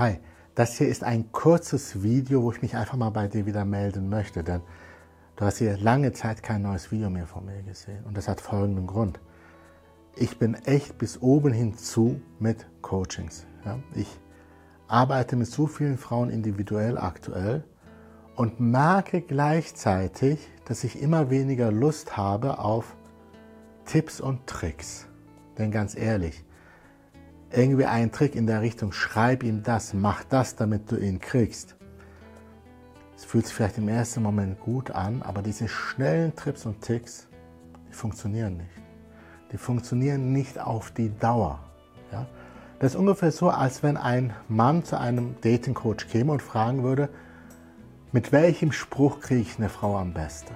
Hi, das hier ist ein kurzes Video, wo ich mich einfach mal bei dir wieder melden möchte, denn du hast hier lange Zeit kein neues Video mehr von mir gesehen und das hat folgenden Grund. Ich bin echt bis oben hinzu mit Coachings. Ja? Ich arbeite mit so vielen Frauen individuell aktuell und merke gleichzeitig, dass ich immer weniger Lust habe auf Tipps und Tricks. Denn ganz ehrlich, irgendwie ein Trick in der Richtung, schreib ihm das, mach das, damit du ihn kriegst. Es fühlt sich vielleicht im ersten Moment gut an, aber diese schnellen Trips und Ticks, die funktionieren nicht. Die funktionieren nicht auf die Dauer. Ja? Das ist ungefähr so, als wenn ein Mann zu einem Dating-Coach käme und fragen würde, mit welchem Spruch kriege ich eine Frau am besten?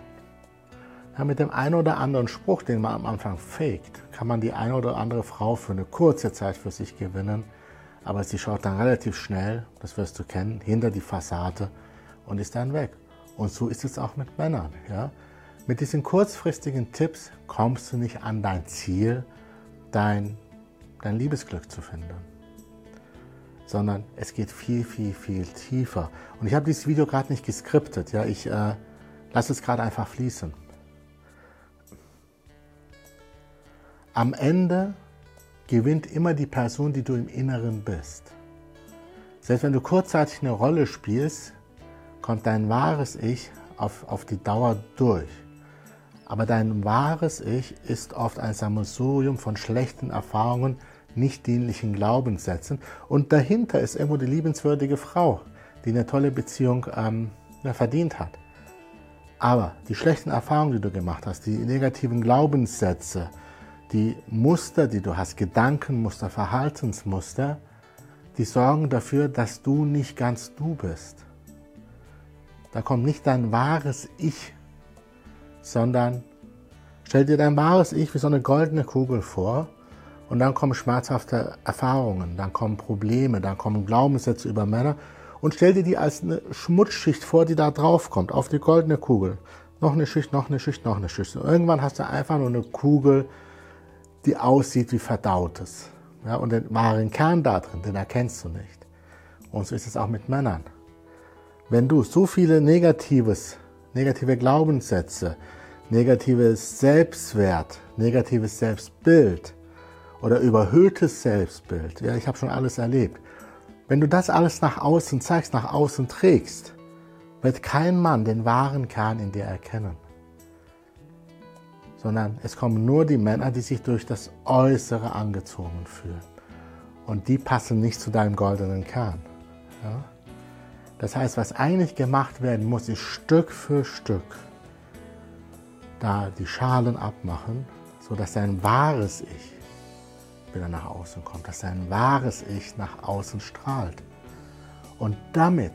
Ja, mit dem einen oder anderen Spruch, den man am Anfang faked, kann man die eine oder andere Frau für eine kurze Zeit für sich gewinnen, aber sie schaut dann relativ schnell, das wirst du kennen, hinter die Fassade und ist dann weg. Und so ist es auch mit Männern. Ja? Mit diesen kurzfristigen Tipps kommst du nicht an dein Ziel, dein, dein Liebesglück zu finden. Sondern es geht viel, viel, viel tiefer. Und ich habe dieses Video gerade nicht geskriptet. Ja? Ich äh, lasse es gerade einfach fließen. Am Ende gewinnt immer die Person, die du im Inneren bist. Selbst wenn du kurzzeitig eine Rolle spielst, kommt dein wahres Ich auf, auf die Dauer durch. Aber dein wahres Ich ist oft ein Sammelsurium von schlechten Erfahrungen, nicht dienlichen Glaubenssätzen. Und dahinter ist irgendwo die liebenswürdige Frau, die eine tolle Beziehung ähm, verdient hat. Aber die schlechten Erfahrungen, die du gemacht hast, die negativen Glaubenssätze, die Muster, die du hast, Gedankenmuster, Verhaltensmuster, die sorgen dafür, dass du nicht ganz du bist. Da kommt nicht dein wahres Ich, sondern stell dir dein wahres Ich wie so eine goldene Kugel vor und dann kommen schmerzhafte Erfahrungen, dann kommen Probleme, dann kommen Glaubenssätze über Männer und stell dir die als eine Schmutzschicht vor, die da drauf kommt, auf die goldene Kugel. Noch eine Schicht, noch eine Schicht, noch eine Schicht. Und irgendwann hast du einfach nur eine Kugel, die aussieht wie Verdautes. Ja, und den wahren Kern da drin, den erkennst du nicht. Und so ist es auch mit Männern. Wenn du so viele negatives, negative Glaubenssätze, negatives Selbstwert, negatives Selbstbild oder überhöhtes Selbstbild, ja, ich habe schon alles erlebt. Wenn du das alles nach außen zeigst, nach außen trägst, wird kein Mann den wahren Kern in dir erkennen sondern es kommen nur die Männer, die sich durch das Äußere angezogen fühlen. Und die passen nicht zu deinem goldenen Kern. Ja? Das heißt, was eigentlich gemacht werden muss, ist Stück für Stück da die Schalen abmachen, sodass dein wahres Ich wieder nach außen kommt, dass dein wahres Ich nach außen strahlt. Und damit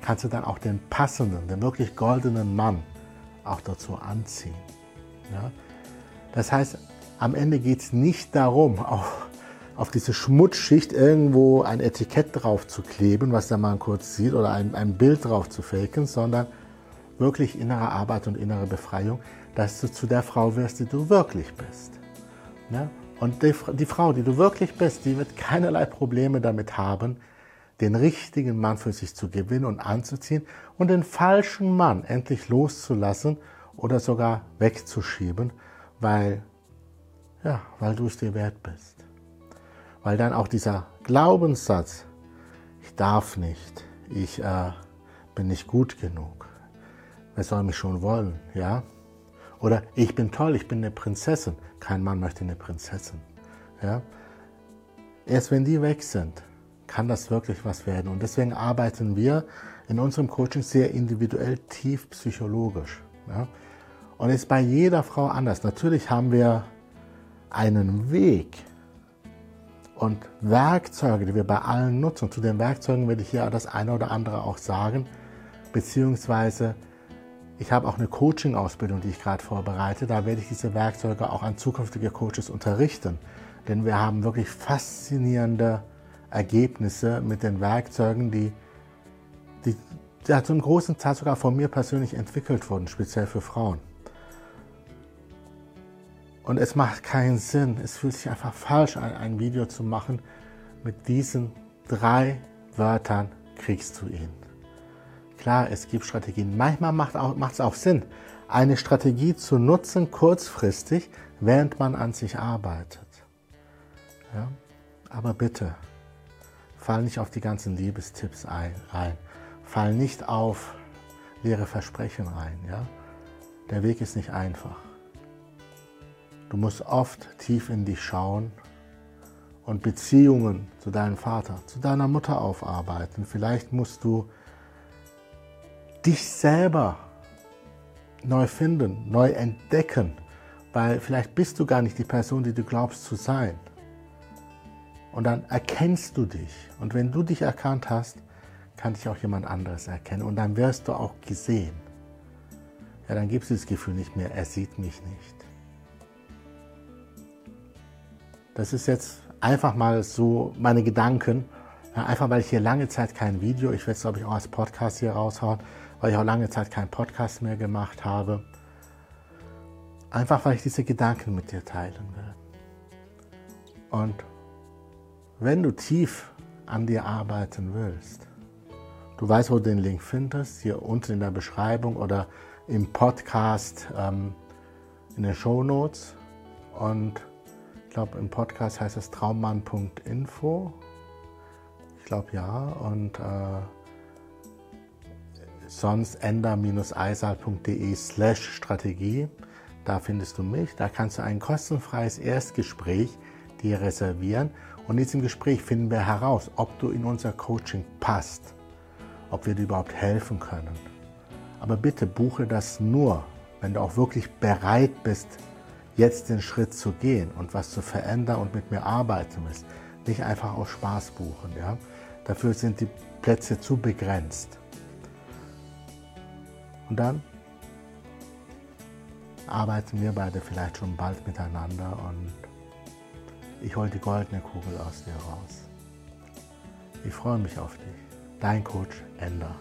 kannst du dann auch den passenden, den wirklich goldenen Mann auch dazu anziehen. Ja? Das heißt, am Ende geht es nicht darum, auf, auf diese Schmutzschicht irgendwo ein Etikett drauf zu kleben, was da mal kurz sieht, oder ein, ein Bild drauf zu faken, sondern wirklich innere Arbeit und innere Befreiung, dass du zu der Frau wirst, die du wirklich bist. Ja? Und die, die Frau, die du wirklich bist, die wird keinerlei Probleme damit haben, den richtigen Mann für sich zu gewinnen und anzuziehen und den falschen Mann endlich loszulassen oder sogar wegzuschieben, weil, ja, weil du es dir wert bist. Weil dann auch dieser Glaubenssatz, ich darf nicht, ich äh, bin nicht gut genug, wer soll mich schon wollen, ja? Oder ich bin toll, ich bin eine Prinzessin. Kein Mann möchte eine Prinzessin. Ja? Erst wenn die weg sind, kann das wirklich was werden. Und deswegen arbeiten wir in unserem Coaching sehr individuell tief psychologisch. Ja? Und ist bei jeder Frau anders. Natürlich haben wir einen Weg und Werkzeuge, die wir bei allen nutzen. Zu den Werkzeugen werde ich hier das eine oder andere auch sagen. Beziehungsweise, ich habe auch eine Coaching-Ausbildung, die ich gerade vorbereite. Da werde ich diese Werkzeuge auch an zukünftige Coaches unterrichten. Denn wir haben wirklich faszinierende Ergebnisse mit den Werkzeugen, die, die ja, zum großen Teil sogar von mir persönlich entwickelt wurden, speziell für Frauen. Und es macht keinen Sinn, es fühlt sich einfach falsch an, ein Video zu machen mit diesen drei Wörtern kriegst du ihn. Klar, es gibt Strategien. Manchmal macht es auch Sinn, eine Strategie zu nutzen, kurzfristig, während man an sich arbeitet. Ja? Aber bitte, fall nicht auf die ganzen Liebestipps ein. Fall nicht auf leere Versprechen rein. Ja? Der Weg ist nicht einfach. Du musst oft tief in dich schauen und Beziehungen zu deinem Vater, zu deiner Mutter aufarbeiten. Vielleicht musst du dich selber neu finden, neu entdecken, weil vielleicht bist du gar nicht die Person, die du glaubst zu sein. Und dann erkennst du dich. Und wenn du dich erkannt hast, kann dich auch jemand anderes erkennen. Und dann wirst du auch gesehen. Ja, dann gibt es das Gefühl nicht mehr, er sieht mich nicht. Das ist jetzt einfach mal so meine Gedanken. Ja, einfach weil ich hier lange Zeit kein Video, ich werde es glaube ich auch als Podcast hier raushauen, weil ich auch lange Zeit keinen Podcast mehr gemacht habe. Einfach weil ich diese Gedanken mit dir teilen will. Und wenn du tief an dir arbeiten willst, du weißt, wo du den Link findest, hier unten in der Beschreibung oder im Podcast ähm, in den Show Notes. Und ich glaube, im Podcast heißt es traummann.info. Ich glaube ja. Und äh, sonst ender-eisal.de slash Strategie. Da findest du mich. Da kannst du ein kostenfreies Erstgespräch dir reservieren. Und in diesem Gespräch finden wir heraus, ob du in unser Coaching passt, ob wir dir überhaupt helfen können. Aber bitte buche das nur, wenn du auch wirklich bereit bist, jetzt den Schritt zu gehen und was zu verändern und mit mir arbeiten willst, nicht einfach aus Spaß buchen. Ja? Dafür sind die Plätze zu begrenzt. Und dann arbeiten wir beide vielleicht schon bald miteinander und ich hole die goldene Kugel aus dir raus. Ich freue mich auf dich. Dein Coach Ender.